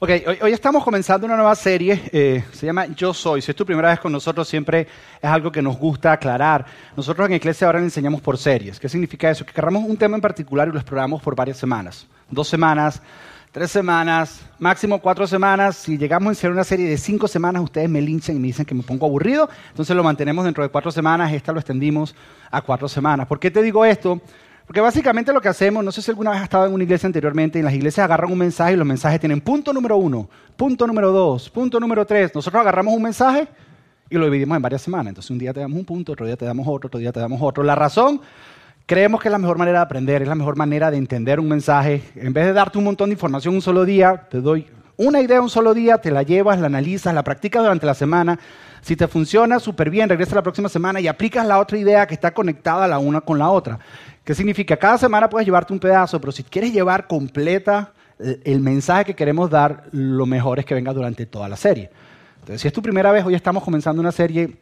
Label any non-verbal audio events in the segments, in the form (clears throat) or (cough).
Ok, hoy, estamos comenzando una nueva serie, eh, se llama Yo Soy. Si es tu primera vez con nosotros, siempre es algo que nos gusta aclarar. Nosotros en Iglesia ahora le enseñamos por series. ¿Qué significa eso? Que agarramos un tema en particular y lo exploramos por varias semanas. Dos semanas, tres semanas, máximo cuatro semanas. Si llegamos a hacer una serie de cinco semanas, ustedes me linchan y me dicen que me pongo aburrido. Entonces lo mantenemos dentro de cuatro semanas. Esta lo extendimos a cuatro semanas. ¿Por qué te digo esto? Porque básicamente lo que hacemos, no sé si alguna vez has estado en una iglesia anteriormente, en las iglesias agarran un mensaje y los mensajes tienen punto número uno, punto número dos, punto número tres. Nosotros agarramos un mensaje y lo dividimos en varias semanas. Entonces un día te damos un punto, otro día te damos otro, otro día te damos otro. La razón, creemos que es la mejor manera de aprender, es la mejor manera de entender un mensaje. En vez de darte un montón de información un solo día, te doy una idea un solo día, te la llevas, la analizas, la practicas durante la semana. Si te funciona súper bien, regresa la próxima semana y aplicas la otra idea que está conectada la una con la otra. ¿Qué significa? Cada semana puedes llevarte un pedazo, pero si quieres llevar completa el mensaje que queremos dar, lo mejor es que venga durante toda la serie. Entonces, si es tu primera vez, hoy estamos comenzando una serie.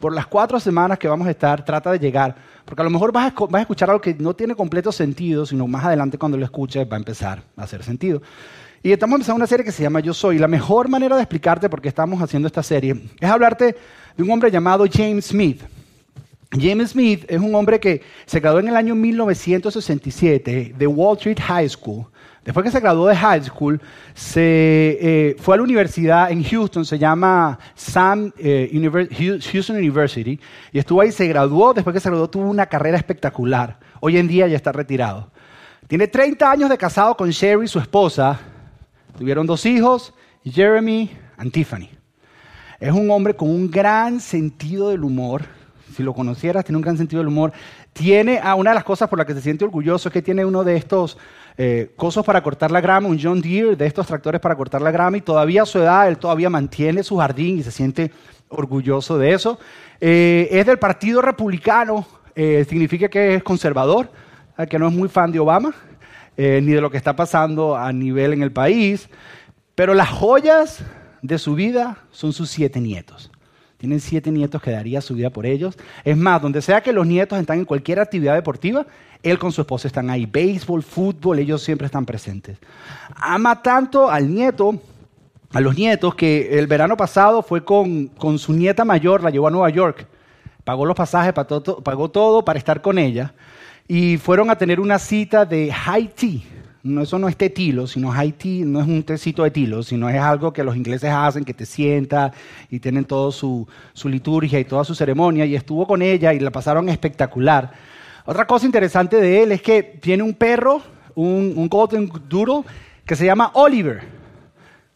Por las cuatro semanas que vamos a estar, trata de llegar, porque a lo mejor vas a, escuchar algo que no tiene completo sentido, sino más adelante cuando lo escuches va a empezar a hacer sentido. Y estamos empezando una serie que se llama Yo Soy. La mejor manera de explicarte por qué estamos haciendo esta serie es hablarte de un hombre llamado James Smith. James Smith es un hombre que se graduó en el año 1967 de Wall Street High School. Después que se graduó de high school, se eh, fue a la universidad en Houston, se llama Sam eh, Houston University, y estuvo ahí, se graduó, después que se graduó tuvo una carrera espectacular. Hoy en día ya está retirado. Tiene 30 años de casado con Sherry, su esposa. Tuvieron dos hijos, Jeremy y Tiffany. Es un hombre con un gran sentido del humor si lo conocieras, tiene un gran sentido del humor. Tiene, ah, una de las cosas por las que se siente orgulloso es que tiene uno de estos eh, cosas para cortar la grama, un John Deere, de estos tractores para cortar la grama, y todavía a su edad, él todavía mantiene su jardín y se siente orgulloso de eso. Eh, es del Partido Republicano, eh, significa que es conservador, que no es muy fan de Obama, ni de lo que está pasando a nivel en el país, pero las joyas de su vida son sus siete nietos. Tienen siete nietos que daría su vida por ellos. Es más, donde sea que los nietos están en cualquier actividad deportiva, él con su esposa están ahí. Béisbol, fútbol, ellos siempre están presentes. Ama tanto al nieto, a los nietos, que el verano pasado fue con, con su nieta mayor, la llevó a Nueva York. Pagó los pasajes, pagó todo para estar con ella. Y fueron a tener una cita de high tea no, eso no es tetilo, sino Haití, no es un tecito de tilo, sino es algo que los ingleses hacen, que te sienta y tienen toda su, liturgia y toda su ceremonia. Y estuvo con ella y la pasaron espectacular. Otra cosa interesante de él es que tiene un perro, un, un Golden Doodle, que se llama Oliver.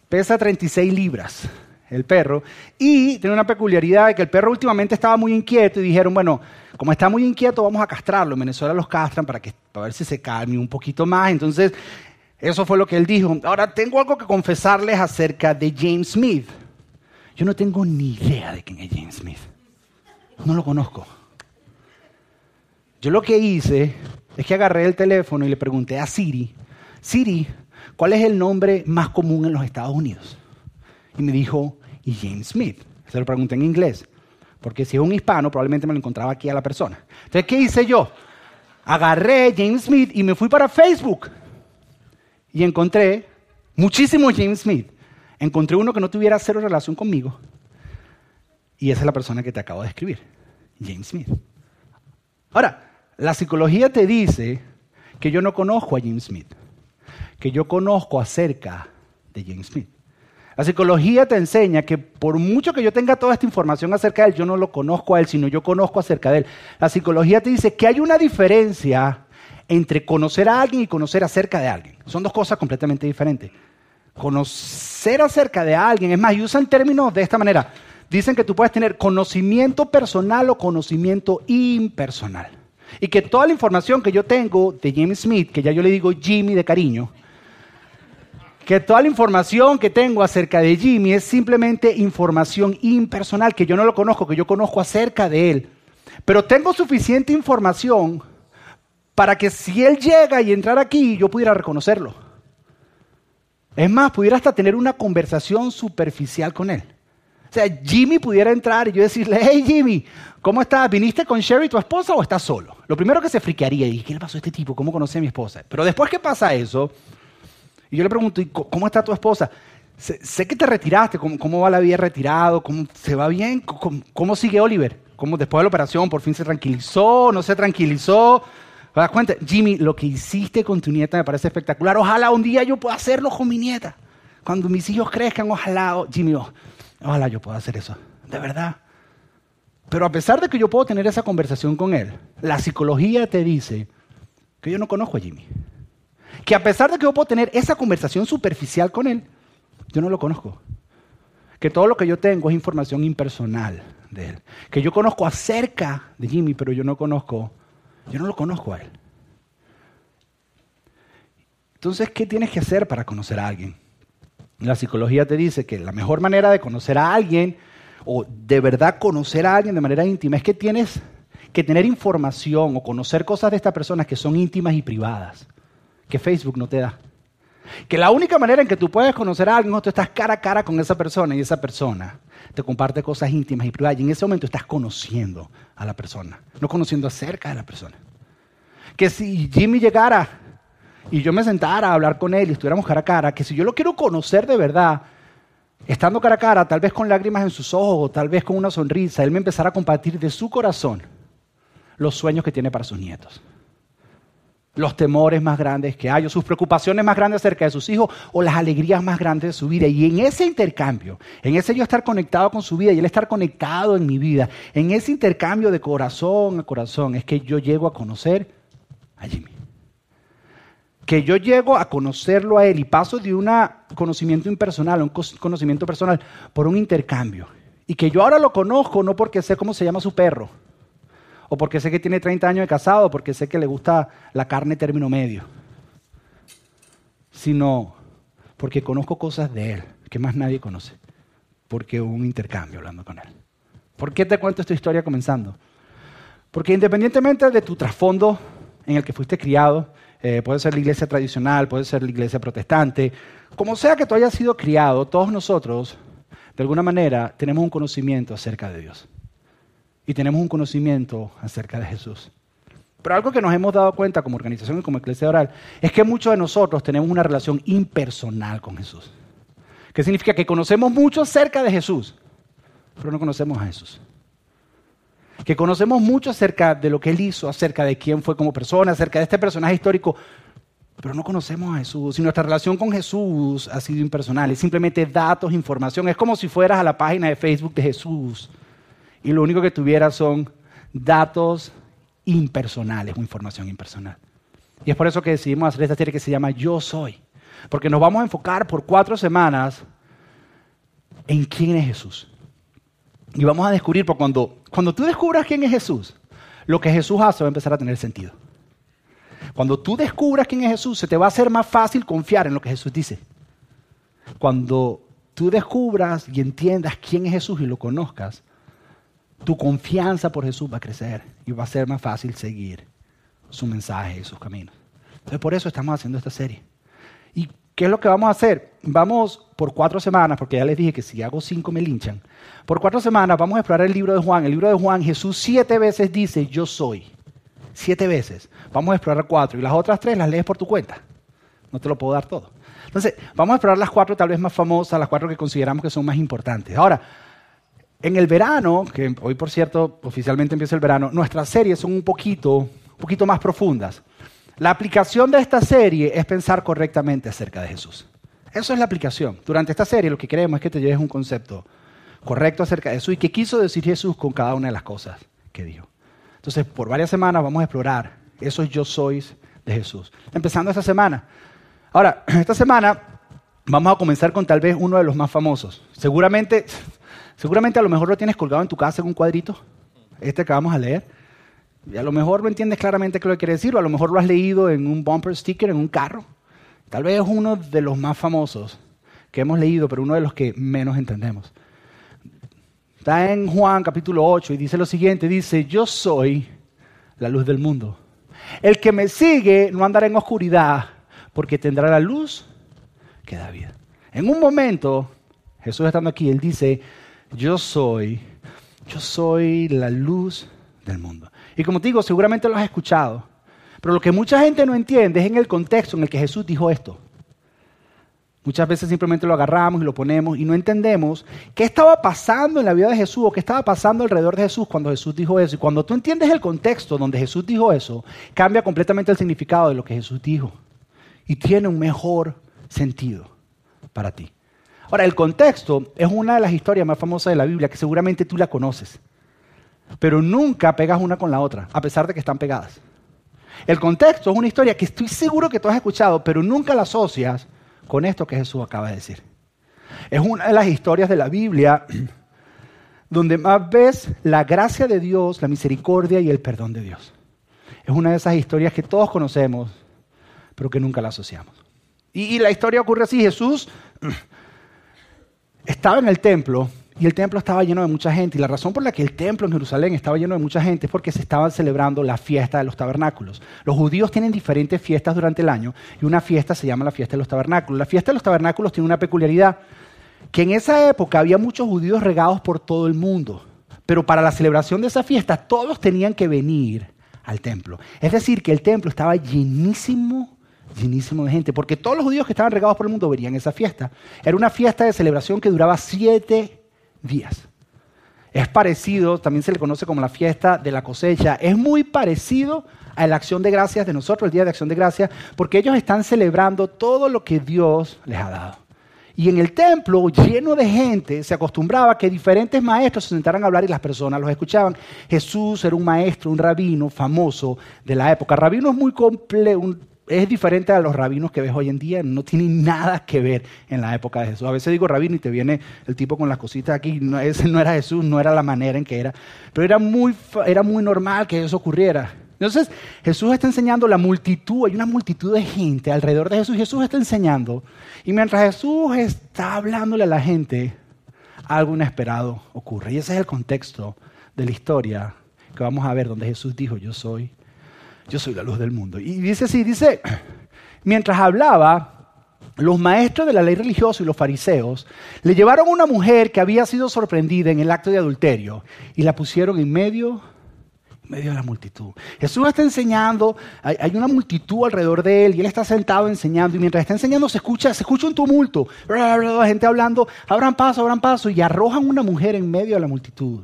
Pesa 36 libras el perro, y tiene una peculiaridad de que el perro últimamente estaba muy inquieto y dijeron, bueno, como está muy inquieto, vamos a castrarlo. En Venezuela los castran para, que, para ver si se calme un poquito más. Entonces, eso fue lo que él dijo. Ahora, tengo algo que confesarles acerca de James Smith. Yo no tengo ni idea de quién es James Smith. No lo conozco. Yo lo que hice es que agarré el teléfono y le pregunté a Siri, Siri, ¿cuál es el nombre más común en los Estados Unidos? y me dijo, ¿y James Smith? Se lo pregunté en inglés, porque si es un hispano probablemente me lo encontraba aquí a la persona. Entonces, ¿qué hice yo? Agarré James Smith y me fui para Facebook y encontré muchísimos James Smith. Encontré uno que no tuviera cero relación conmigo y esa es la persona que te acabo de escribir, James Smith. Ahora, la psicología te dice que yo no conozco a James Smith, que yo conozco acerca de James Smith. La psicología te enseña que por mucho que yo tenga toda esta información acerca de él, yo no lo conozco a él, sino yo conozco acerca de él. La psicología te dice que hay una diferencia entre conocer a alguien y conocer acerca de alguien. Son dos cosas completamente diferentes. Conocer acerca de alguien, es más, y usan términos de esta manera. Dicen que tú puedes tener conocimiento personal o conocimiento impersonal. Y que toda la información que yo tengo de James Smith, que ya yo le digo Jimmy de cariño, que toda la información que tengo acerca de Jimmy es simplemente información impersonal, que yo no lo conozco, que yo conozco acerca de él. Pero tengo suficiente información para que si él llega y entrar aquí, yo pudiera reconocerlo. Es más, pudiera hasta tener una conversación superficial con él. O sea, Jimmy pudiera entrar y yo decirle, hey Jimmy, ¿cómo estás? ¿Viniste con Sherry, tu esposa, o estás solo? Lo primero que se friquearía, y ¿qué le pasó a este tipo? ¿Cómo conocí a mi esposa? Pero después que pasa eso, y yo le pregunto, ¿cómo está tu esposa? sé, que te retiraste, ¿cómo, va la vida retirado? ¿Cómo se va bien? ¿Cómo, sigue Oliver? ¿Cómo después de la operación por fin se tranquilizó? ¿No se tranquilizó? ¿Te das cuenta? Jimmy, lo que hiciste con tu nieta me parece espectacular. Ojalá un día yo pueda hacerlo con mi nieta. Cuando mis hijos crezcan, ojalá, Jimmy, ojalá yo pueda hacer eso. De verdad. Pero a pesar de que yo puedo tener esa conversación con él, la psicología te dice que yo no conozco a Jimmy. Que a pesar de que yo puedo tener esa conversación superficial con él, yo no lo conozco. Que todo lo que yo tengo es información impersonal de él. Que yo conozco acerca de Jimmy, pero yo no conozco, yo no lo conozco a él. Entonces, ¿qué tienes que hacer para conocer a alguien? La psicología te dice que la mejor manera de conocer a alguien o de verdad conocer a alguien de manera íntima es que tienes que tener información o conocer cosas de esta persona que son íntimas y privadas, que Facebook no te da. Que la única manera en que tú puedes conocer a alguien es que tú estás cara a cara con esa persona y esa persona te comparte cosas íntimas y privadas y en ese momento estás conociendo a la persona, no conociendo acerca de la persona. Que si Jimmy llegara y yo me sentara a hablar con él y estuviéramos cara a cara, que si yo lo quiero conocer de verdad, estando cara a cara, tal vez con lágrimas en sus ojos, tal vez con una sonrisa, él me empezara a compartir de su corazón los sueños que tiene para sus nietos los temores más grandes que hay, o sus preocupaciones más grandes acerca de sus hijos, o las alegrías más grandes de su vida. Y en ese intercambio, en ese yo estar conectado con su vida y él estar conectado en mi vida, en ese intercambio de corazón a corazón, es que yo llego a conocer a Jimmy. Que yo llego a conocerlo a él y paso de un conocimiento impersonal a un conocimiento personal por un intercambio. Y que yo ahora lo conozco no porque sé cómo se llama su perro o porque sé que tiene 30 años de casado, porque sé que le gusta la carne término medio, sino porque conozco cosas de él que más nadie conoce, porque hubo un intercambio hablando con él. ¿Por qué te cuento esta historia comenzando? Porque independientemente de tu trasfondo en el que fuiste criado, eh, puede ser la iglesia tradicional, puede ser la iglesia protestante, como sea que tú hayas sido criado, todos nosotros, de alguna manera, tenemos un conocimiento acerca de Dios y tenemos un conocimiento acerca de Jesús. Pero algo que nos hemos dado cuenta como organización y como iglesia oral es que muchos de nosotros tenemos una relación impersonal con Jesús. ¿Qué significa? Que conocemos mucho acerca de Jesús, pero no conocemos a Jesús. Que conocemos mucho acerca de lo que Él hizo, acerca de quién fue como persona, acerca de este personaje histórico, pero no conocemos a Jesús. Y nuestra relación con Jesús ha sido impersonal. Es simplemente datos, información. Es como si fueras a la página de Facebook de Jesús y lo único que tuviera son datos impersonales o información impersonal. Y es por eso que decidimos hacer esta serie que se llama Yo Soy. Porque nos vamos a enfocar por cuatro semanas en quién es Jesús. Y vamos a descubrir, porque cuando, cuando tú descubras quién es Jesús, lo que Jesús hace va a empezar a tener sentido. Cuando tú descubras quién es Jesús, se te va a hacer más fácil confiar en lo que Jesús dice. Cuando tú descubras y entiendas quién es Jesús y lo conozcas, tu confianza por Jesús va a crecer y va a ser más fácil seguir su mensaje y sus caminos. Entonces por eso estamos haciendo esta serie. ¿Y qué es lo que vamos a hacer? Vamos por cuatro semanas, porque ya les dije que si hago cinco me linchan. Por cuatro semanas vamos a explorar el libro de Juan. El libro de Juan, Jesús siete veces dice, yo soy. Siete veces. Vamos a explorar cuatro. Y las otras tres las lees por tu cuenta. No te lo puedo dar todo. Entonces, vamos a explorar las cuatro tal vez más famosas, las cuatro que consideramos que son más importantes. Ahora, en el verano, que hoy por cierto oficialmente empieza el verano, nuestras series son un poquito, un poquito más profundas. La aplicación de esta serie es pensar correctamente acerca de Jesús. Eso es la aplicación. Durante esta serie lo que queremos es que te lleves un concepto correcto acerca de Jesús y qué quiso decir Jesús con cada una de las cosas que dijo. Entonces, por varias semanas vamos a explorar esos yo sois de Jesús. Empezando esta semana. Ahora, (clears throat) esta semana vamos a comenzar con tal vez uno de los más famosos. Seguramente Seguramente a lo mejor lo tienes colgado en tu casa en un cuadrito, este que vamos a leer. Y a lo mejor no entiendes claramente qué lo que quiere decir, o a lo mejor lo has leído en un bumper sticker, en un carro. Tal vez es uno de los más famosos que hemos leído, pero uno de los que menos entendemos. Está en Juan capítulo 8 y dice lo siguiente, dice, yo soy la luz del mundo. El que me sigue no andará en oscuridad, porque tendrá la luz que da vida. En un momento, Jesús estando aquí, él dice, yo soy, yo soy la luz del mundo. Y como te digo, seguramente lo has escuchado, pero lo que mucha gente no entiende es en el contexto en el que Jesús dijo esto. Muchas veces simplemente lo agarramos y lo ponemos y no entendemos qué estaba pasando en la vida de Jesús o qué estaba pasando alrededor de Jesús cuando Jesús dijo eso. Y cuando tú entiendes el contexto donde Jesús dijo eso, cambia completamente el significado de lo que Jesús dijo. Y tiene un mejor sentido para ti. Ahora, el contexto es una de las historias más famosas de la Biblia que seguramente tú la conoces. Pero nunca pegas una con la otra, a pesar de que están pegadas. El contexto es una historia que estoy seguro que tú has escuchado, pero nunca la asocias con esto que Jesús acaba de decir. Es una de las historias de la Biblia (clears throat) donde más ves la gracia de Dios, la misericordia y el perdón de Dios. Es una de esas historias que todos conocemos, pero que nunca la asociamos. Y, la historia ocurre así, Jesús (clears throat) estaba en el templo y el templo estaba lleno de mucha gente. Y la razón por la que el templo en Jerusalén estaba lleno de mucha gente es porque se estaban celebrando la fiesta de los tabernáculos. Los judíos tienen diferentes fiestas durante el año y una fiesta se llama la fiesta de los tabernáculos. La fiesta de los tabernáculos tiene una peculiaridad, que en esa época había muchos judíos regados por todo el mundo. Pero para la celebración de esa fiesta todos tenían que venir al templo. Es decir, que el templo estaba llenísimo llenísimo de gente, porque todos los judíos que estaban regados por el mundo verían esa fiesta. Era una fiesta de celebración que duraba siete días. Es parecido, también se le conoce como la fiesta de la cosecha, es muy parecido a la acción de gracias de nosotros, el Día de Acción de Gracias, porque ellos están celebrando todo lo que Dios les ha dado. Y en el templo, lleno de gente, se acostumbraba que diferentes maestros se sentaran a hablar y las personas los escuchaban. Jesús era un maestro, un rabino famoso de la época. Rabino es muy complejo, es diferente a los rabinos que ves hoy en día, no tiene nada que ver en la época de Jesús. A veces digo rabino y te viene el tipo con las cositas aquí, no, ese no era Jesús, no era la manera en que era, pero era muy, era muy normal que eso ocurriera. Entonces Jesús está enseñando la multitud, hay una multitud de gente alrededor de Jesús, Jesús está enseñando, y mientras Jesús está hablándole a la gente, algo inesperado ocurre. Y ese es el contexto de la historia que vamos a ver, donde Jesús dijo, yo soy yo soy la luz del mundo. Y dice así, dice, (clears throat) mientras hablaba, los maestros de la ley religiosa y los fariseos le llevaron una mujer que había sido sorprendida en el acto de adulterio y la pusieron en medio, medio de la multitud. Jesús está enseñando, hay, una multitud alrededor de él y él está sentado enseñando y mientras está enseñando se escucha, se escucha un tumulto, la gente hablando, abran paso, abran paso y arrojan una mujer en medio de la multitud.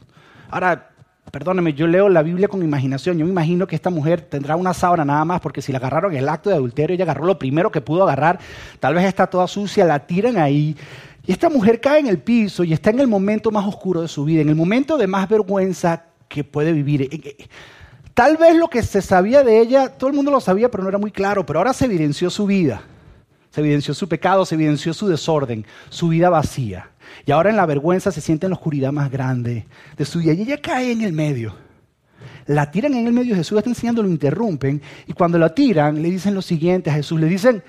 Ahora, Perdóneme, yo leo la Biblia con imaginación. Yo me imagino que esta mujer tendrá una sábana nada más, porque si la agarraron en el acto de adulterio, ella agarró lo primero que pudo agarrar. Tal vez está toda sucia, la tiran ahí. Y esta mujer cae en el piso y está en el momento más oscuro de su vida, en el momento de más vergüenza que puede vivir. Eh, eh, tal vez lo que se sabía de ella, todo el mundo lo sabía, pero no era muy claro, pero ahora se evidenció su vida. Se evidenció su pecado, se evidenció su desorden, su vida vacía. Y ahora en la vergüenza se siente en la oscuridad más grande de su vida. Y ella cae en el medio. La tiran en el medio, Jesús está enseñando, lo interrumpen. Y cuando la tiran, le dicen lo siguiente a Jesús. Le dicen,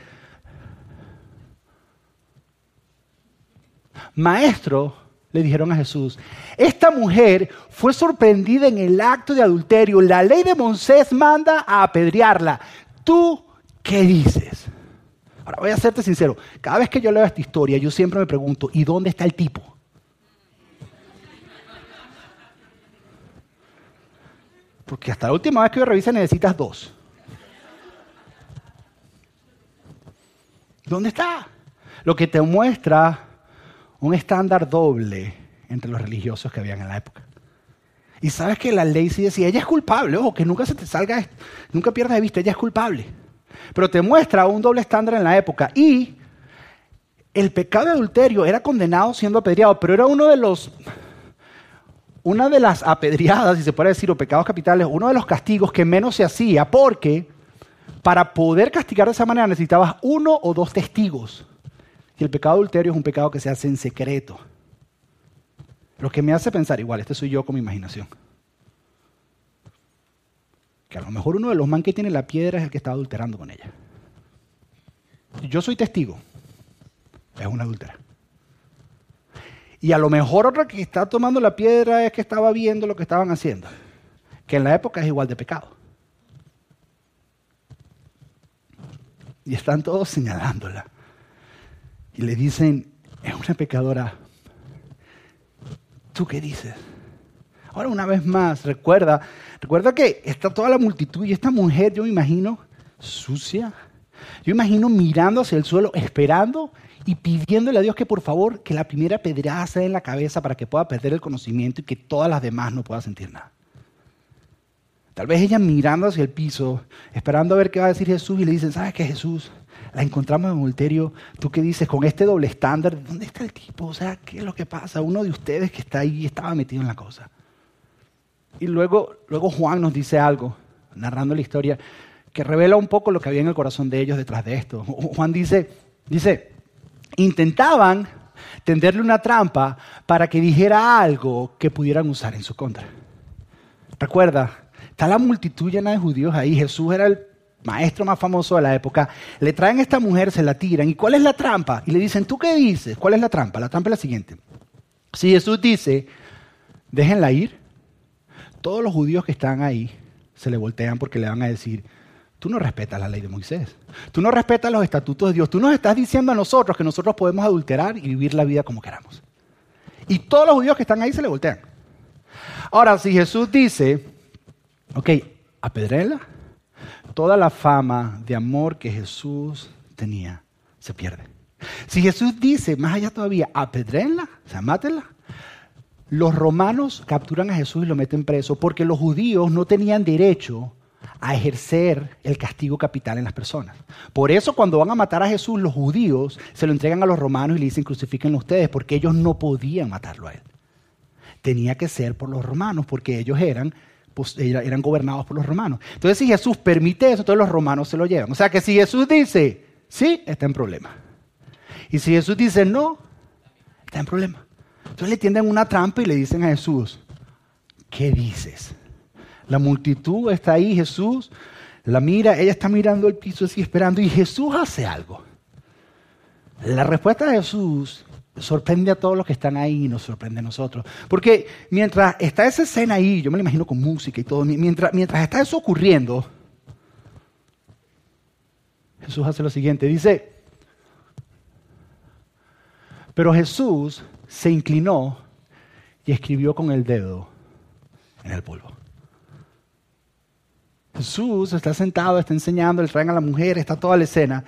maestro, le dijeron a Jesús, esta mujer fue sorprendida en el acto de adulterio. La ley de Moisés manda a apedrearla. ¿Tú qué dices? Ahora voy a serte sincero, cada vez que yo leo esta historia, yo siempre me pregunto, ¿y dónde está el tipo? Porque hasta la última vez que yo revise necesitas dos. ¿Dónde está? Lo que te muestra un estándar doble entre los religiosos que habían en la época. Y sabes que la ley sí decía, ella es culpable, ojo, que nunca se te salga, nunca pierdas de vista, ella es culpable. Pero te muestra un doble estándar en la época. Y el pecado de adulterio era condenado siendo apedreado, pero era uno de los una de las apedreadas, si se puede decir, o pecados capitales, uno de los castigos que menos se hacía, porque para poder castigar de esa manera necesitabas uno o dos testigos. Y el pecado adulterio es un pecado que se hace en secreto. Lo que me hace pensar, igual, este soy yo con mi imaginación que a lo mejor uno de los man que tiene la piedra es el que está adulterando con ella. Yo soy testigo, es una adultera. Y a lo mejor otra que está tomando la piedra es que estaba viendo lo que estaban haciendo, que en la época es igual de pecado. Y están todos señalándola. Y le dicen, es una pecadora. ¿Tú qué dices? Ahora una vez más, recuerda, recuerda que está toda la multitud y esta mujer, yo me imagino, sucia, Yo imagino mirando hacia el suelo, esperando y pidiéndole a Dios que por favor, que la primera pedrada sea en la cabeza para que pueda perder el conocimiento y que todas las demás no puedan sentir nada. Tal vez ella mirando hacia el piso, esperando a ver qué va a decir Jesús y le dicen, ¿sabes qué Jesús? La encontramos en adulterio. ¿Tú qué dices con este doble estándar? ¿Dónde está el tipo? O sea, ¿qué es lo que pasa? Uno de ustedes que está ahí estaba metido en la cosa. Y luego, luego Juan nos dice algo, narrando la historia, que revela un poco lo que había en el corazón de ellos detrás de esto. Juan dice, dice, intentaban tenderle una trampa para que dijera algo que pudieran usar en su contra. Recuerda, está la multitud llena de judíos ahí, Jesús era el maestro más famoso de la época, le traen a esta mujer, se la tiran, ¿y cuál es la trampa? Y le dicen, ¿tú qué dices? ¿Cuál es la trampa? La trampa es la siguiente. Si Jesús dice, déjenla ir, todos los judíos que están ahí se le voltean porque le van a decir, tú no respetas la ley de Moisés, tú no respetas los estatutos de Dios, tú nos estás diciendo a nosotros que nosotros podemos adulterar y vivir la vida como queramos. Y todos los judíos que están ahí se le voltean. Ahora, si Jesús dice, ok, apedréla, toda la fama de amor que Jesús tenía se pierde. Si Jesús dice, más allá todavía, apedréla, o sea, mátenla, los romanos capturan a Jesús y lo meten preso porque los judíos no tenían derecho a ejercer el castigo capital en las personas. Por eso cuando van a matar a Jesús, los judíos se lo entregan a los romanos y le dicen crucifíquenlo ustedes, porque ellos no podían matarlo a él. Tenía que ser por los romanos, porque ellos eran, pues, eran gobernados por los romanos. Entonces si Jesús permite eso, todos los romanos se lo llevan. O sea que si Jesús dice, sí, está en problema. Y si Jesús dice no, está en problema. Entonces le tienden una trampa y le dicen a Jesús, ¿qué dices? La multitud está ahí, Jesús la mira, ella está mirando el piso así esperando y Jesús hace algo. La respuesta de Jesús sorprende a todos los que están ahí y nos sorprende a nosotros. Porque mientras está esa escena ahí, yo me la imagino con música y todo, mientras, mientras está eso ocurriendo, Jesús hace lo siguiente, dice, pero Jesús se inclinó y escribió con el dedo en el polvo. Jesús está sentado, está enseñando, le traen a la mujer, está toda la escena.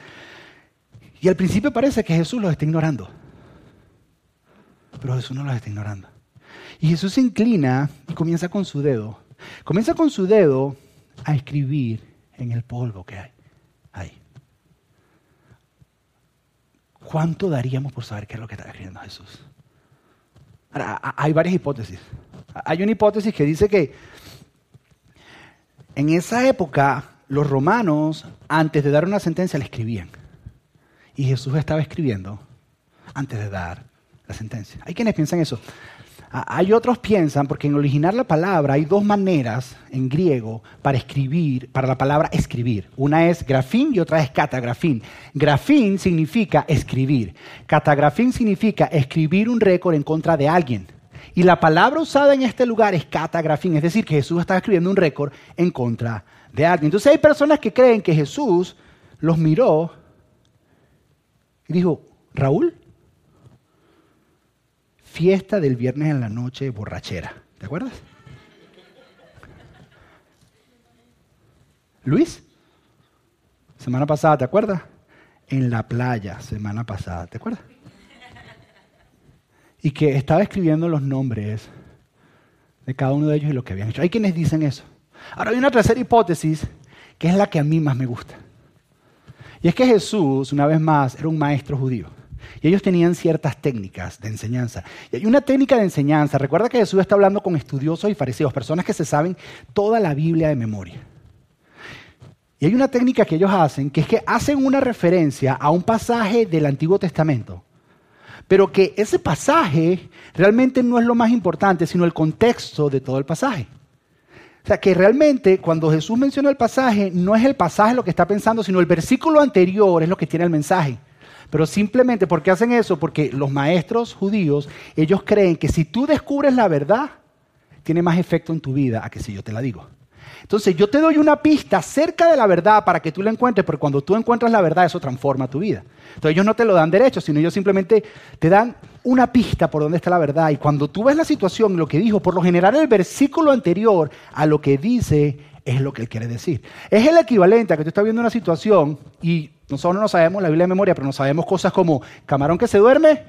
Y al principio parece que Jesús los está ignorando. Pero Jesús no los está ignorando. Y Jesús se inclina y comienza con su dedo. Comienza con su dedo a escribir en el polvo que hay. ¿Cuánto daríamos por saber qué es lo que está escribiendo Jesús? Hay varias hipótesis. Hay una hipótesis que dice que en esa época, los romanos, antes de dar una sentencia, le escribían. Y Jesús estaba escribiendo antes de dar la sentencia. Hay quienes piensan eso. Hay otros piensan, porque en original la palabra hay dos maneras en griego para escribir, para la palabra escribir. Una es grafín y otra es catagrafín. Grafín significa escribir. Catagrafín significa escribir un récord en contra de alguien. Y la palabra usada en este lugar es catagrafín, es decir, que Jesús está escribiendo un récord en contra de alguien. Entonces hay personas que creen que Jesús los miró y dijo, Raúl, fiesta del viernes en la noche borrachera, ¿te acuerdas? Luis, semana pasada, ¿te acuerdas? En la playa, semana pasada, ¿te acuerdas? y que estaba escribiendo los nombres de cada uno de ellos y lo que habían hecho. Hay quienes dicen eso. Ahora hay una tercera hipótesis que es la que a mí más me gusta. Y es que Jesús, una vez más, era un maestro judío. Y ellos tenían ciertas técnicas de enseñanza. Y hay una técnica de enseñanza. Recuerda que Jesús está hablando con estudiosos y fariseos, personas que se saben toda la Biblia de memoria. Y hay una técnica que ellos hacen, que es que hacen una referencia a un pasaje del Antiguo Testamento pero que ese pasaje realmente no es lo más importante, sino el contexto de todo el pasaje. O sea, que realmente cuando Jesús menciona el pasaje, no es el pasaje lo que está pensando, sino el versículo anterior es lo que tiene el mensaje. Pero simplemente, ¿por qué hacen eso? Porque los maestros judíos, ellos creen que si tú descubres la verdad, tiene más efecto en tu vida a que si yo te la digo. Entonces yo te doy una pista cerca de la verdad para que tú la encuentres, porque cuando tú encuentras la verdad eso transforma tu vida. Entonces ellos no te lo dan derecho, sino ellos simplemente te dan una pista por dónde está la verdad. Y cuando tú ves la situación, lo que dijo, por lo general el versículo anterior a lo que dice es lo que él quiere decir. Es el equivalente a que tú estás viendo una situación y nosotros no sabemos la Biblia de memoria, pero no sabemos cosas como camarón que se duerme.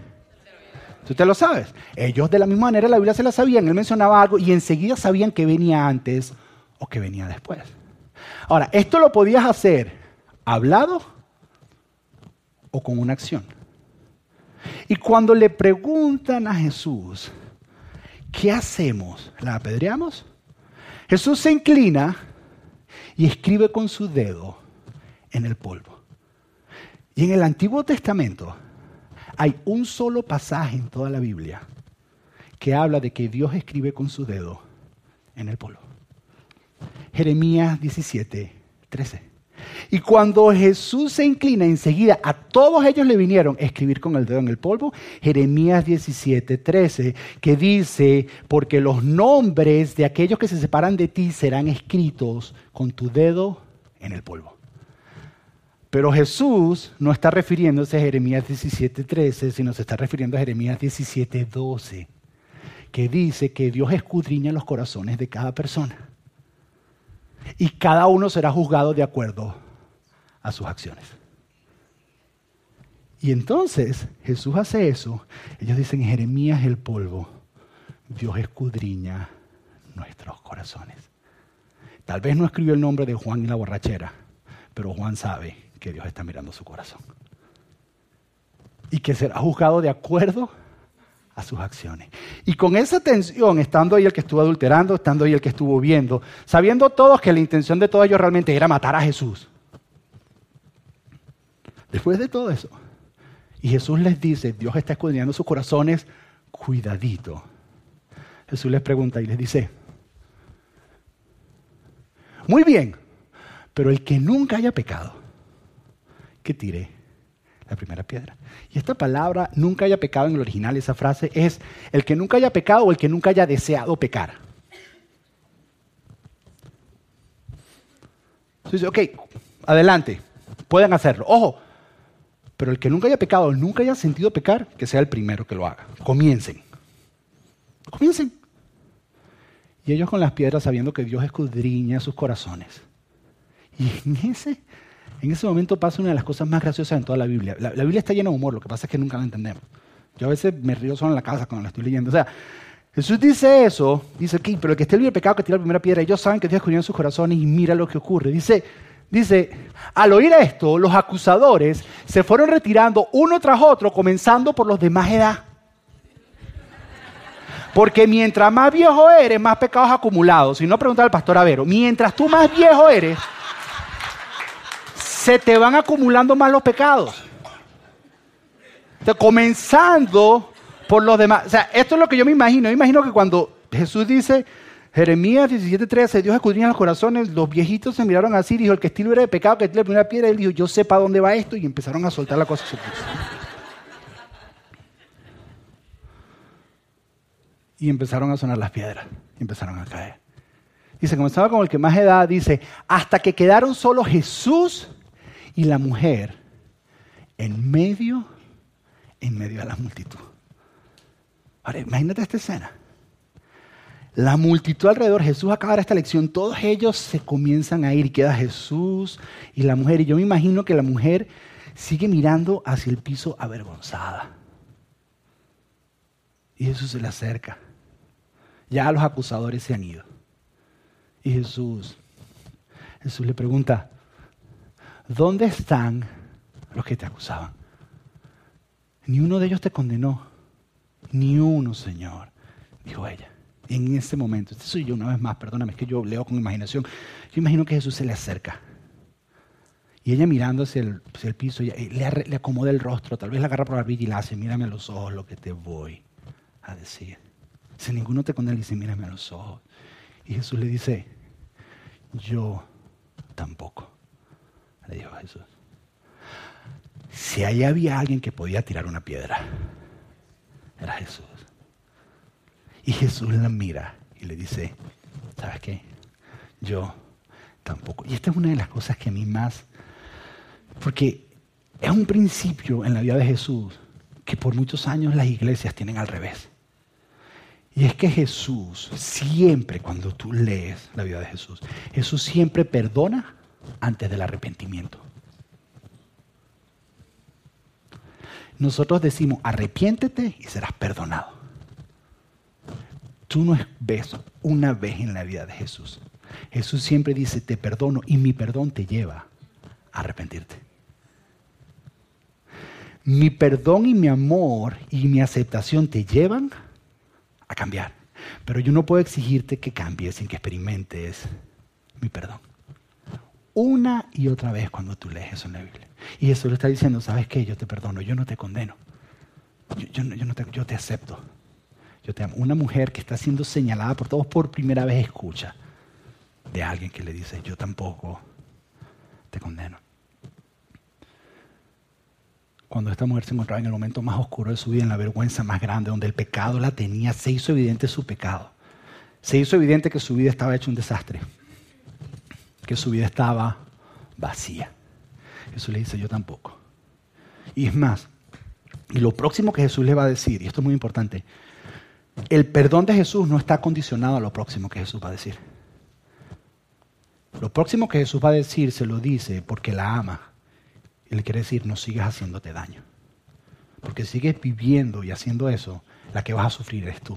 Tú te lo sabes. Ellos de la misma manera la Biblia se la sabían. Él mencionaba algo y enseguida sabían que venía antes o que venía después. Ahora, esto lo podías hacer hablado o con una acción. Y cuando le preguntan a Jesús, ¿qué hacemos? ¿La apedreamos? Jesús se inclina y escribe con su dedo en el polvo. Y en el Antiguo Testamento hay un solo pasaje en toda la Biblia que habla de que Dios escribe con su dedo en el polvo. Jeremías 17, 13. Y cuando Jesús se inclina enseguida, a todos ellos le vinieron a escribir con el dedo en el polvo. Jeremías 17, 13, que dice, porque los nombres de aquellos que se separan de ti serán escritos con tu dedo en el polvo. Pero Jesús no está refiriéndose a Jeremías 17, 13, sino se está refiriendo a Jeremías 17, 12, que dice que Dios escudriña los corazones de cada persona y cada uno será juzgado de acuerdo a sus acciones. Y entonces Jesús hace eso. Ellos dicen, Jeremías el polvo, Dios escudriña nuestros corazones. Tal vez no escribió el nombre de Juan y la borrachera, pero Juan sabe que Dios está mirando su corazón. Y que será juzgado de acuerdo a sus acciones. Y con esa tensión, estando ahí el que estuvo adulterando, estando ahí el que estuvo viendo, sabiendo todos que la intención de todos ellos realmente era matar a Jesús. Después de todo eso, y Jesús les dice, Dios está escudriñando sus corazones, cuidadito. Jesús les pregunta y les dice, muy bien, pero el que nunca haya pecado, que tire la primera piedra. Y esta palabra, nunca haya pecado en el original, esa frase es el que nunca haya pecado o el que nunca haya deseado pecar. Entonces, ok, adelante, pueden hacerlo. Ojo, pero el que nunca haya pecado o nunca haya sentido pecar, que sea el primero que lo haga. Comiencen. Comiencen. Y ellos con las piedras sabiendo que Dios escudriña sus corazones. Y en ese en ese momento pasa una de las cosas más graciosas en toda la Biblia. La, Biblia está llena de humor, lo que pasa es que nunca la entendemos. Yo a veces me río solo en la casa cuando la estoy leyendo. O sea, Jesús dice eso, dice, que pero el que esté libre de pecado que tire la primera piedra, ellos saben que Dios escondió en sus corazones y mira lo que ocurre. Dice, dice, al oír esto, los acusadores se fueron retirando uno tras otro, comenzando por los de más edad. Porque mientras más viejo eres, más pecados acumulados. Si no, pregunta al pastor Avero, mientras tú más viejo eres, se te van acumulando más los pecados. comenzando por los demás. O sea, esto es lo que yo me imagino. Yo imagino que cuando Jesús dice, Jeremías 17:13, Dios escudriña los corazones, los viejitos se miraron así, dijo, el que esté libre de pecado, que tire la primera piedra, él dijo, yo sé para dónde va esto, y empezaron a soltar la cosa. Y empezaron a sonar las piedras, y empezaron a caer. Dice, comenzaba con el que más edad, dice, hasta que quedaron solo Jesús y la mujer en medio, en medio de la multitud. Ahora, imagínate esta escena. La multitud alrededor, Jesús acaba esta lección, todos ellos se comienzan a ir, queda Jesús y la mujer. Y yo me imagino que la mujer sigue mirando hacia el piso avergonzada. Y Jesús se le acerca. Ya los acusadores se han ido. Y Jesús, Jesús le pregunta, ¿dónde están los que te acusaban? Ni uno de ellos te condenó. Ni uno, Señor, dijo ella. En ese momento, este soy yo una vez más, perdóname, es que yo leo con imaginación. Yo imagino que Jesús se le acerca. Y ella mirando hacia el, piso, le, le, acomoda el rostro, tal vez la agarra por la barbilla y la hace, mírame a los ojos lo que te voy a decir. Si ninguno te condena, dice, mírame a los ojos. Y Jesús le dice, yo tampoco le dijo Jesús. Si ahí había alguien que podía tirar una piedra, era Jesús. Y Jesús la mira y le dice, ¿sabes qué? Yo tampoco. Y esta es una de las cosas que a mí más, porque es un principio en la vida de Jesús que por muchos años las iglesias tienen al revés. Y es que Jesús siempre, cuando tú lees la vida de Jesús, Jesús siempre perdona antes del arrepentimiento. nosotros decimos, arrepiéntete y serás perdonado. Tú no ves una vez en la vida de Jesús. Jesús siempre dice, te perdono y mi perdón te lleva a arrepentirte. Mi perdón y mi amor y mi aceptación te llevan a cambiar. Pero yo no puedo exigirte que cambies sin que experimentes mi perdón. Una y otra vez cuando tú lees eso en la Biblia. Y Jesús le está diciendo, ¿sabes qué? Yo te perdono, yo no te condeno. Yo, no te, te acepto. Yo te amo. Una mujer que está siendo señalada por todos por primera vez escucha de alguien que le dice, yo tampoco te condeno. Cuando esta mujer se encontraba en el momento más oscuro de su vida, en la vergüenza más grande, donde el pecado la tenía, se hizo evidente su pecado. Se hizo evidente que su vida estaba hecha un desastre, que su vida estaba vacía. Jesús le dice, yo tampoco. Y es más, y lo próximo que Jesús le va a decir, y esto es muy importante, el perdón de Jesús no está condicionado a lo próximo que Jesús va a decir. Lo próximo que Jesús va a decir se lo dice porque la ama. Y le quiere decir, no sigas haciéndote daño. Porque si sigues viviendo y haciendo eso, la que vas a sufrir eres tú.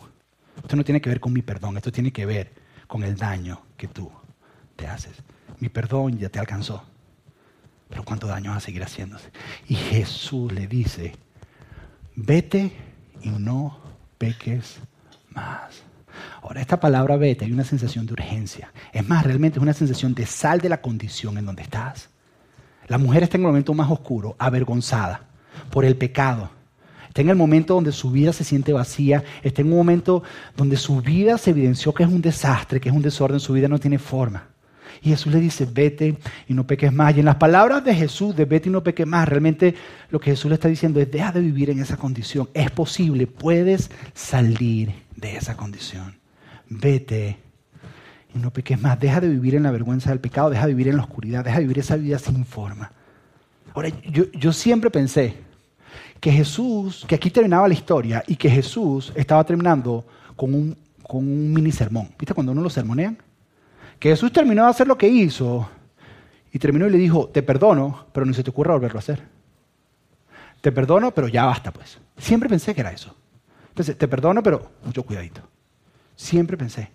Esto no tiene que ver con mi perdón, esto tiene que ver con el daño que tú te haces. Mi perdón ya te alcanzó, pero cuánto daño vas a seguir haciéndose. Y Jesús le dice, vete y no peques más. Ahora, esta palabra vete hay una sensación de urgencia. Es más, realmente es una sensación de sal de la condición en donde estás. La mujer está en el momento más oscuro, avergonzada por el pecado. Está en el momento donde su vida se siente vacía. Está en un momento donde su vida se evidenció que es un desastre, que es un desorden. Su vida no tiene forma. Y Jesús le dice, vete y no peques más. Y en las palabras de Jesús, de vete y no peques más, realmente lo que Jesús le está diciendo es, deja de vivir en esa condición. Es posible, puedes salir de esa condición. Vete y no peques más. Deja de vivir en la vergüenza del pecado, deja de vivir en la oscuridad, deja de vivir esa vida sin forma. Ahora, yo, siempre pensé que Jesús, que aquí terminaba la historia y que Jesús estaba terminando con un, con un mini sermón. ¿Viste cuando uno lo sermonean? Que Jesús terminó de hacer lo que hizo y terminó y le dijo, te perdono, pero no se te ocurra volverlo a hacer. Te perdono, pero ya basta, pues. Siempre pensé que era eso. Entonces, te perdono, pero mucho cuidadito. Siempre pensé.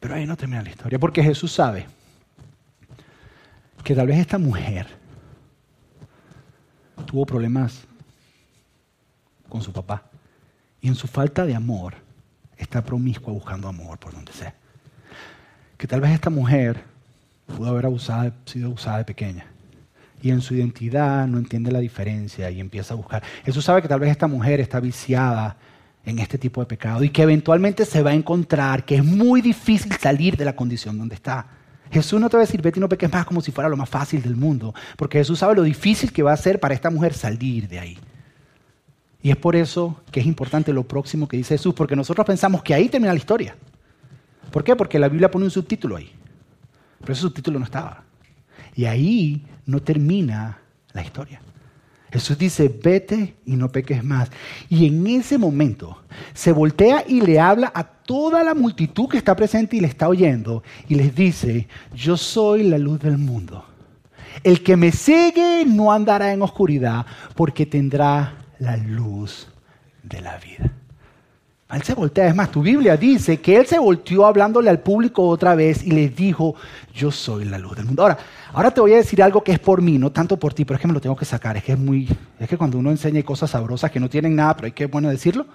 Pero ahí no termina la historia, porque Jesús sabe que tal vez esta mujer tuvo problemas con su papá y en su falta de amor está promiscua buscando amor por donde sea que tal vez esta mujer pudo haber sido abusada de pequeña y en su identidad no entiende la diferencia y empieza a buscar. Jesús sabe que tal vez esta mujer está viciada en este tipo de pecado y que eventualmente se va a encontrar que es muy difícil salir de la condición donde está. Jesús no te va a decir, vete y no peques más como si fuera lo más fácil del mundo, porque Jesús sabe lo difícil que va a ser para esta mujer salir de ahí. Y es por eso que es importante lo próximo que dice Jesús, porque nosotros pensamos que ahí termina la historia. ¿Por qué? Porque la Biblia pone un subtítulo ahí. Pero ese subtítulo no estaba. Y ahí no termina la historia. Jesús dice, vete y no peques más. Y en ese momento se voltea y le habla a toda la multitud que está presente y le está oyendo y les dice, yo soy la luz del mundo. El que me sigue no andará en oscuridad porque tendrá la luz de la vida. Él se voltea. Es más, tu Biblia dice que él se volteó hablándole al público otra vez y le dijo, yo soy la luz del mundo. Ahora, ahora te voy a decir algo que es por mí, no tanto por ti, pero es que me lo tengo que sacar. Es que es muy, es que cuando uno enseña cosas sabrosas que no tienen nada, pero hay que bueno decirlo.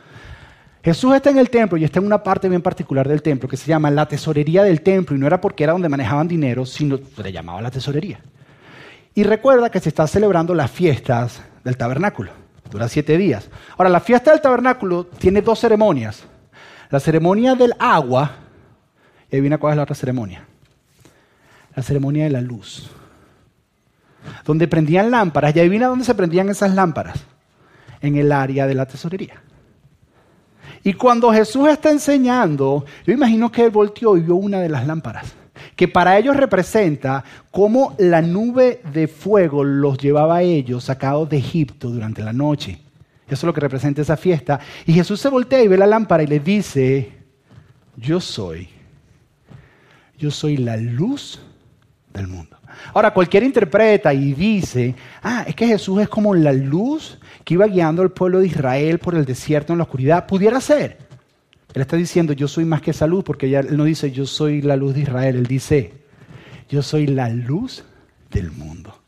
Jesús está en el templo y está en una parte bien particular del templo que se llama la tesorería del templo y no era porque era donde manejaban dinero, sino se le llamaba la tesorería. Y recuerda que se está celebrando las fiestas del tabernáculo dura siete días. Ahora, la fiesta del tabernáculo tiene dos ceremonias. La ceremonia del agua, y adivina cuál es la otra ceremonia. La ceremonia de la luz. Donde prendían lámparas, y adivina dónde se prendían esas lámparas. En el área de la tesorería. Y cuando Jesús está enseñando, yo imagino que él volteó y vio una de las lámparas que para ellos representa cómo la nube de fuego los llevaba a ellos sacados de Egipto durante la noche. Eso es lo que representa esa fiesta. Y Jesús se voltea y ve la lámpara y le dice, yo soy, yo soy la luz del mundo. Ahora, cualquiera interpreta y dice, ah, es que Jesús es como la luz que iba guiando al pueblo de Israel por el desierto en la oscuridad. Pudiera ser. Él está diciendo, yo soy más que esa luz, porque él no dice, yo soy la luz de Israel. Él dice, yo soy la luz del mundo.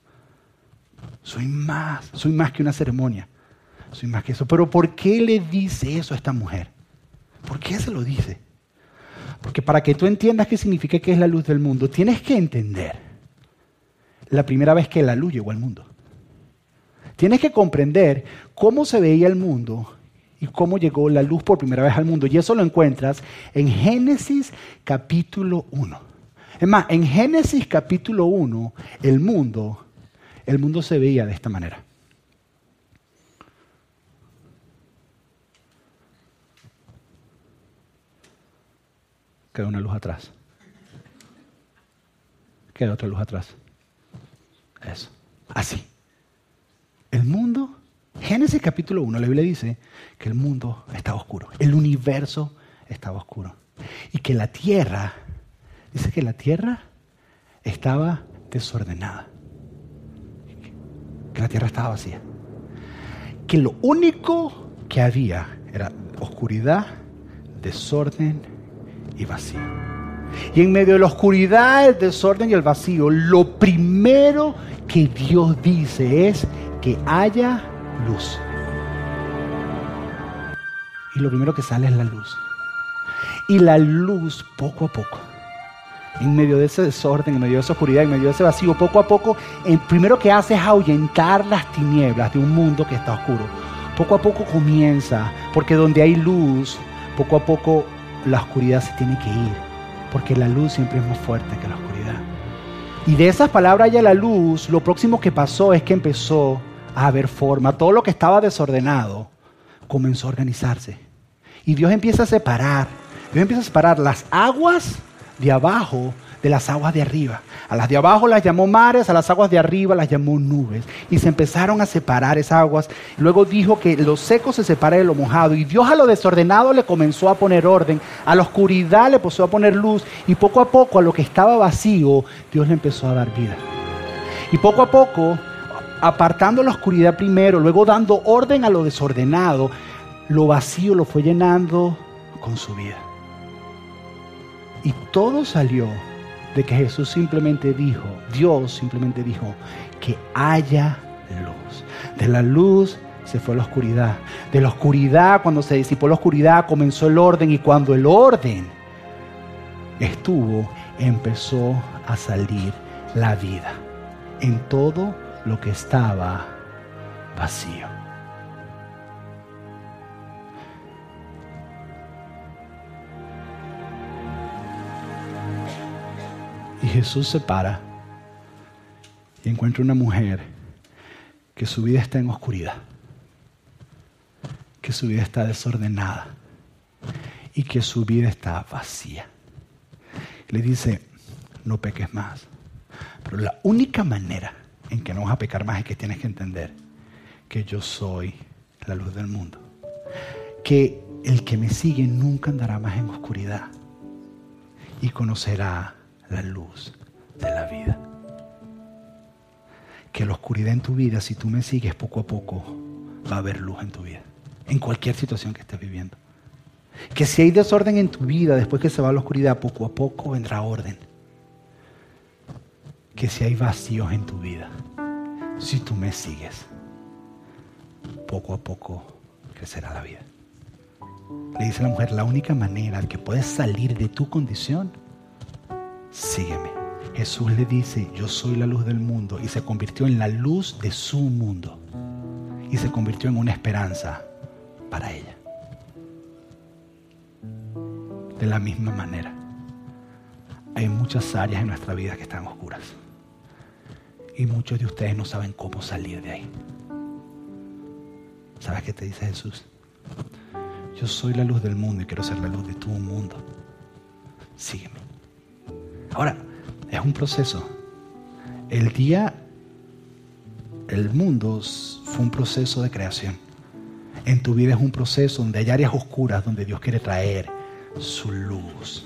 Soy más, soy más que una ceremonia. Soy más que eso. Pero ¿por qué le dice eso a esta mujer? ¿Por qué se lo dice? Porque para que tú entiendas qué significa que es la luz del mundo, tienes que entender la primera vez que la luz llegó al mundo. Tienes que comprender cómo se veía el mundo y cómo llegó la luz por primera vez al mundo. Y eso lo encuentras en Génesis capítulo 1. Es más, en Génesis capítulo 1, el mundo, el mundo se veía de esta manera. Queda una luz atrás. Queda otra luz atrás. Eso. Así. El mundo, Génesis capítulo 1, la Biblia dice que el mundo estaba oscuro. El universo estaba oscuro. Y que la tierra, dice que la tierra estaba desordenada. Que la tierra estaba vacía. Que lo único que había era oscuridad, desorden y vacío. Y en medio de la oscuridad, el desorden y el vacío, lo primero que Dios dice es que haya luz. Y lo primero que sale es la luz. Y la luz poco a poco, en medio de ese desorden, en medio de esa oscuridad, en medio de ese vacío, poco a poco, el primero que hace es ahuyentar las tinieblas de un mundo que está oscuro. Poco a poco comienza, porque donde hay luz, poco a poco la oscuridad se tiene que ir, porque la luz siempre es más fuerte que la oscuridad. Y de esas palabras ya la luz, lo próximo que pasó es que empezó a haber forma. Todo lo que estaba desordenado comenzó a organizarse. Y Dios empieza a separar, Dios empieza a separar las aguas de abajo de las aguas de arriba. A las de abajo las llamó mares, a las aguas de arriba las llamó nubes. Y se empezaron a separar esas aguas. Luego dijo que lo seco se separa de lo mojado. Y Dios a lo desordenado le comenzó a poner orden. A la oscuridad le empezó a poner luz. Y poco a poco a lo que estaba vacío, Dios le empezó a dar vida. Y poco a poco, apartando la oscuridad primero, luego dando orden a lo desordenado, lo vacío lo fue llenando con su vida. Y todo salió de que Jesús simplemente dijo, Dios simplemente dijo, que haya luz. De la luz se fue la oscuridad. De la oscuridad, cuando se disipó la oscuridad, comenzó el orden y cuando el orden estuvo, empezó a salir la vida en todo lo que estaba vacío. Y Jesús se para y encuentra una mujer que su vida está en oscuridad, que su vida está desordenada y que su vida está vacía. Le dice, no peques más. Pero la única manera en que no vas a pecar más es que tienes que entender que yo soy la luz del mundo. Que el que me sigue nunca andará más en oscuridad y conocerá la luz de la vida. Que la oscuridad en tu vida, si tú me sigues poco a poco, va a haber luz en tu vida. En cualquier situación que estés viviendo. Que si hay desorden en tu vida, después que se va la oscuridad, poco a poco vendrá orden. Que si hay vacíos en tu vida, si tú me sigues, poco a poco crecerá la vida. Le dice la mujer, la única manera que puedes salir de tu condición sígueme. Jesús le dice, yo soy la luz del mundo y se convirtió en la luz de su mundo y se convirtió en una esperanza para ella. De la misma manera, hay muchas áreas en nuestra vida que están oscuras y muchos de ustedes no saben cómo salir de ahí. ¿Sabes qué te dice Jesús? Yo soy la luz del mundo y quiero ser la luz de tu mundo. Sígueme. Ahora, es un proceso. El día, el mundo fue un proceso de creación. En tu vida es un proceso donde hay áreas oscuras donde Dios quiere traer su luz.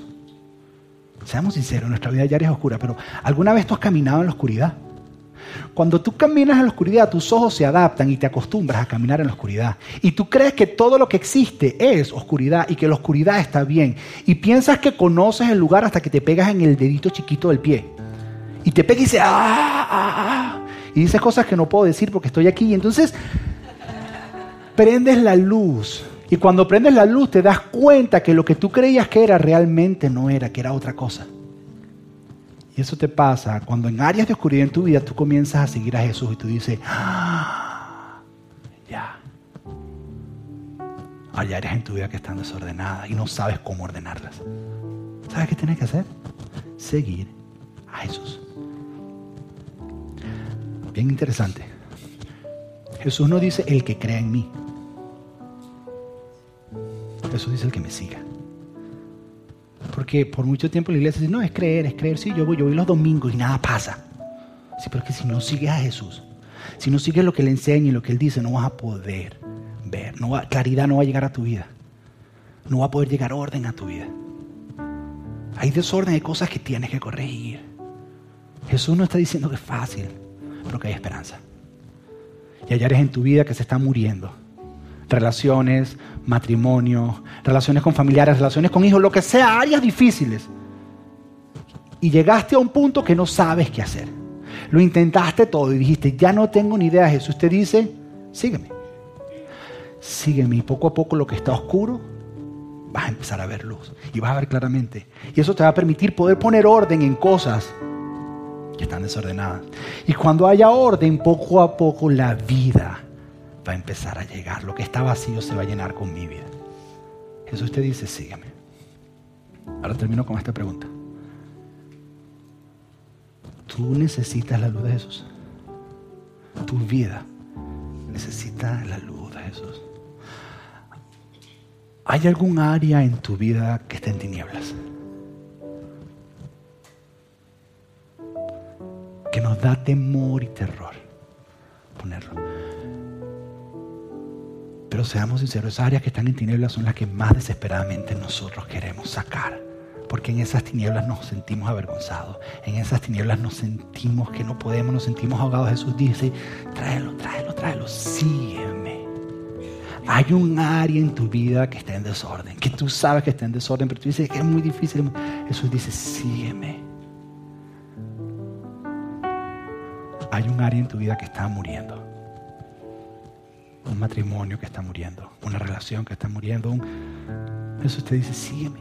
Seamos sinceros, nuestra vida diaria es oscura, pero ¿alguna vez tú has caminado en la oscuridad? Cuando tú caminas en la oscuridad, tus ojos se adaptan y te acostumbras a caminar en la oscuridad. Y tú crees que todo lo que existe es oscuridad y que la oscuridad está bien. Y piensas que conoces el lugar hasta que te pegas en el dedito chiquito del pie. Y te pegas y dices, ¡ah! ah, ah". Y dices cosas que no puedo decir porque estoy aquí. Y entonces prendes la luz. Y cuando prendes la luz te das cuenta que lo que tú creías que era realmente no era, que era otra cosa. Y eso te pasa cuando en áreas de oscuridad en tu vida tú comienzas a seguir a Jesús y tú dices, ah, ya. Hay áreas en tu vida que están desordenadas y no sabes cómo ordenarlas. ¿Sabes qué tienes que hacer? Seguir a Jesús. Bien interesante. Jesús no dice el que crea en mí. Jesús dice el que me siga. Porque por mucho tiempo la iglesia dice, no, es creer, es creer. Sí, yo voy, yo voy los domingos y nada pasa. Sí, pero es que si no sigues a Jesús, si no sigues lo que Él enseña y lo que Él dice, no vas a poder ver. Claridad no va a llegar a tu vida. No va a poder llegar orden a tu vida. Hay desorden, hay cosas que tienes que corregir. Jesús no está diciendo que es fácil, pero que hay esperanza. Y hay áreas en tu vida que se están muriendo relaciones, matrimonio, relaciones con familiares, relaciones con hijos, lo que sea, áreas difíciles. Y llegaste a un punto que no sabes qué hacer. Lo intentaste todo y dijiste, ya no tengo ni idea. Jesús te dice, sígueme. Sígueme y poco a poco lo que está oscuro vas a empezar a ver luz y vas a ver claramente. Y eso te va a permitir poder poner orden en cosas que están desordenadas. Y cuando haya orden, poco a poco la vida va a empezar a llegar. Lo que está vacío se va a llenar con mi vida. Jesús te dice, sígueme. Ahora termino con esta pregunta. Tú necesitas la luz de Jesús. Tu vida necesita la luz de Jesús. ¿Hay algún área en tu vida que esté en tinieblas? Que nos da temor y terror ponerlo. Pero seamos sinceros, esas áreas que están en tinieblas son las que más desesperadamente nosotros queremos sacar. Porque en esas tinieblas nos sentimos avergonzados. En esas tinieblas nos sentimos que no podemos, nos sentimos ahogados. Jesús dice, tráelo, tráelo, tráelo, sígueme. Hay un área en tu vida que está en desorden, que tú sabes que está en desorden, pero tú dices que es muy difícil. Jesús dice, sígueme. Hay un área en tu vida que está muriendo un matrimonio que está muriendo, una relación que está muriendo. Un... Eso usted dice, sígueme,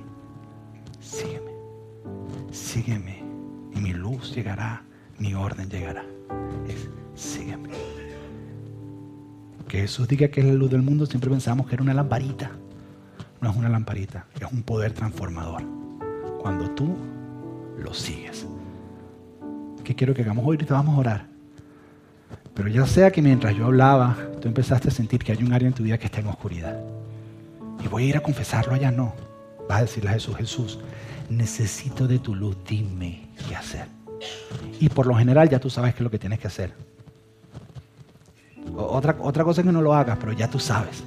sígueme, sígueme. Y mi luz llegará, mi orden llegará. Es, sígueme. Que Jesús diga que es la luz del mundo, siempre pensamos que era una lamparita. No es una lamparita, es un poder transformador. Cuando tú lo sigues. ¿Qué quiero que hagamos hoy? Ahorita vamos a orar. Pero ya sea que mientras yo hablaba, tú empezaste a sentir que hay un área en tu vida que está en oscuridad. Y voy a ir a confesarlo allá, no. Vas a decirle a Jesús, Jesús, necesito de tu luz, dime qué hacer. Y por lo general ya tú sabes qué es lo que tienes que hacer. Otra, otra cosa es que no lo hagas, pero ya tú sabes.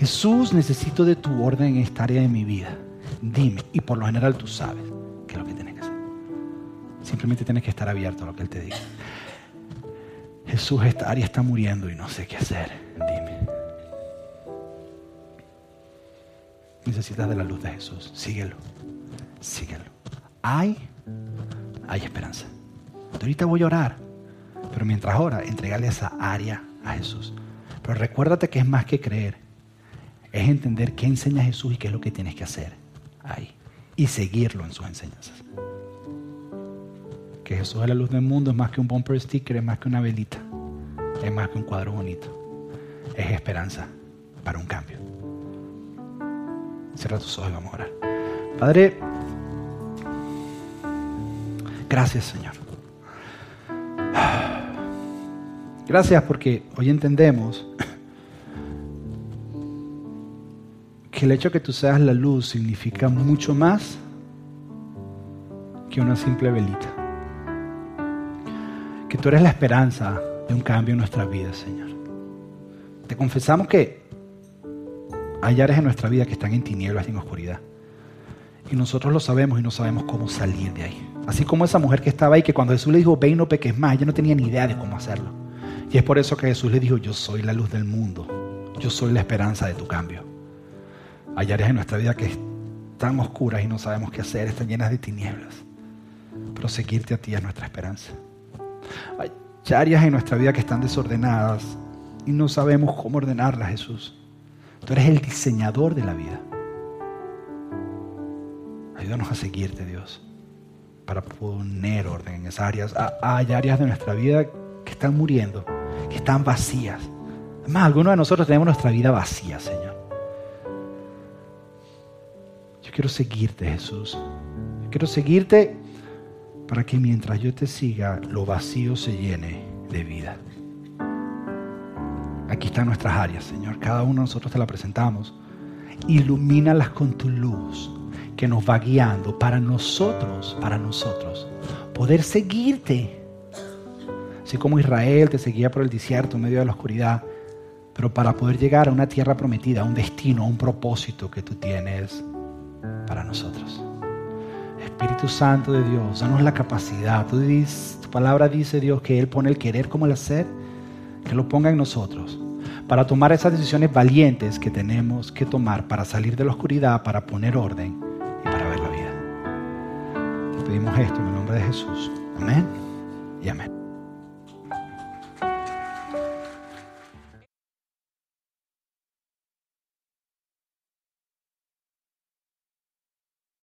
Jesús, necesito de tu orden en esta área de mi vida. Dime. Y por lo general tú sabes qué es lo que tienes que hacer. Simplemente tienes que estar abierto a lo que Él te diga. Jesús, esta área está muriendo y no sé qué hacer. Dime. Necesitas de la luz de Jesús. Síguelo. Síguelo. Hay, hay esperanza. Ahorita voy a orar. Pero mientras ora, entregale esa área a Jesús. Pero recuérdate que es más que creer. Es entender qué enseña Jesús y qué es lo que tienes que hacer ahí. Y seguirlo en sus enseñanzas que Jesús es la luz del mundo es más que un bumper sticker, es más que una velita, es más que un cuadro bonito, es esperanza para un cambio. Cierra tus ojos y vamos a orar. Padre, gracias Señor. Gracias porque hoy entendemos que el hecho de que tú seas la luz significa mucho más que una simple velita tú eres la esperanza de un cambio en nuestra vida, Señor. Te confesamos que hay áreas en nuestra vida que están en tinieblas y en oscuridad. Y nosotros lo sabemos y no sabemos cómo salir de ahí. Así como esa mujer que estaba ahí, que cuando Jesús le dijo, ve y no peques más, ella no tenía ni idea de cómo hacerlo. Y es por eso que Jesús le dijo, yo soy la luz del mundo, yo soy la esperanza de tu cambio. Hay áreas en nuestra vida que están oscuras y no sabemos qué hacer, están llenas de tinieblas. Pero seguirte a ti es nuestra esperanza. Hay áreas en nuestra vida que están desordenadas y no sabemos cómo ordenarlas, Jesús. Tú eres el diseñador de la vida. Ayúdanos a seguirte, Dios, para poner orden en esas áreas. Hay áreas de nuestra vida que están muriendo, que están vacías. Además, algunos de nosotros tenemos nuestra vida vacía, Señor. Yo quiero seguirte, Jesús. Yo quiero seguirte para que mientras yo te siga, lo vacío se llene de vida. Aquí están nuestras áreas, Señor. Cada uno de nosotros te la presentamos. Ilumínalas con tu luz que nos va guiando para nosotros, para nosotros, poder seguirte. Así como Israel te seguía por el desierto en medio de la oscuridad, pero para poder llegar a una tierra prometida, a un destino, a un propósito que tú tienes para nosotros. Espíritu Santo de Dios, danos la capacidad. Tú tu palabra dice, Dios, que Él pone el querer como el hacer, que lo ponga en nosotros, para tomar esas decisiones valientes que tenemos que tomar para salir de la oscuridad, para poner orden y para ver la vida. Te pedimos esto en el nombre de Jesús. Amén y amén.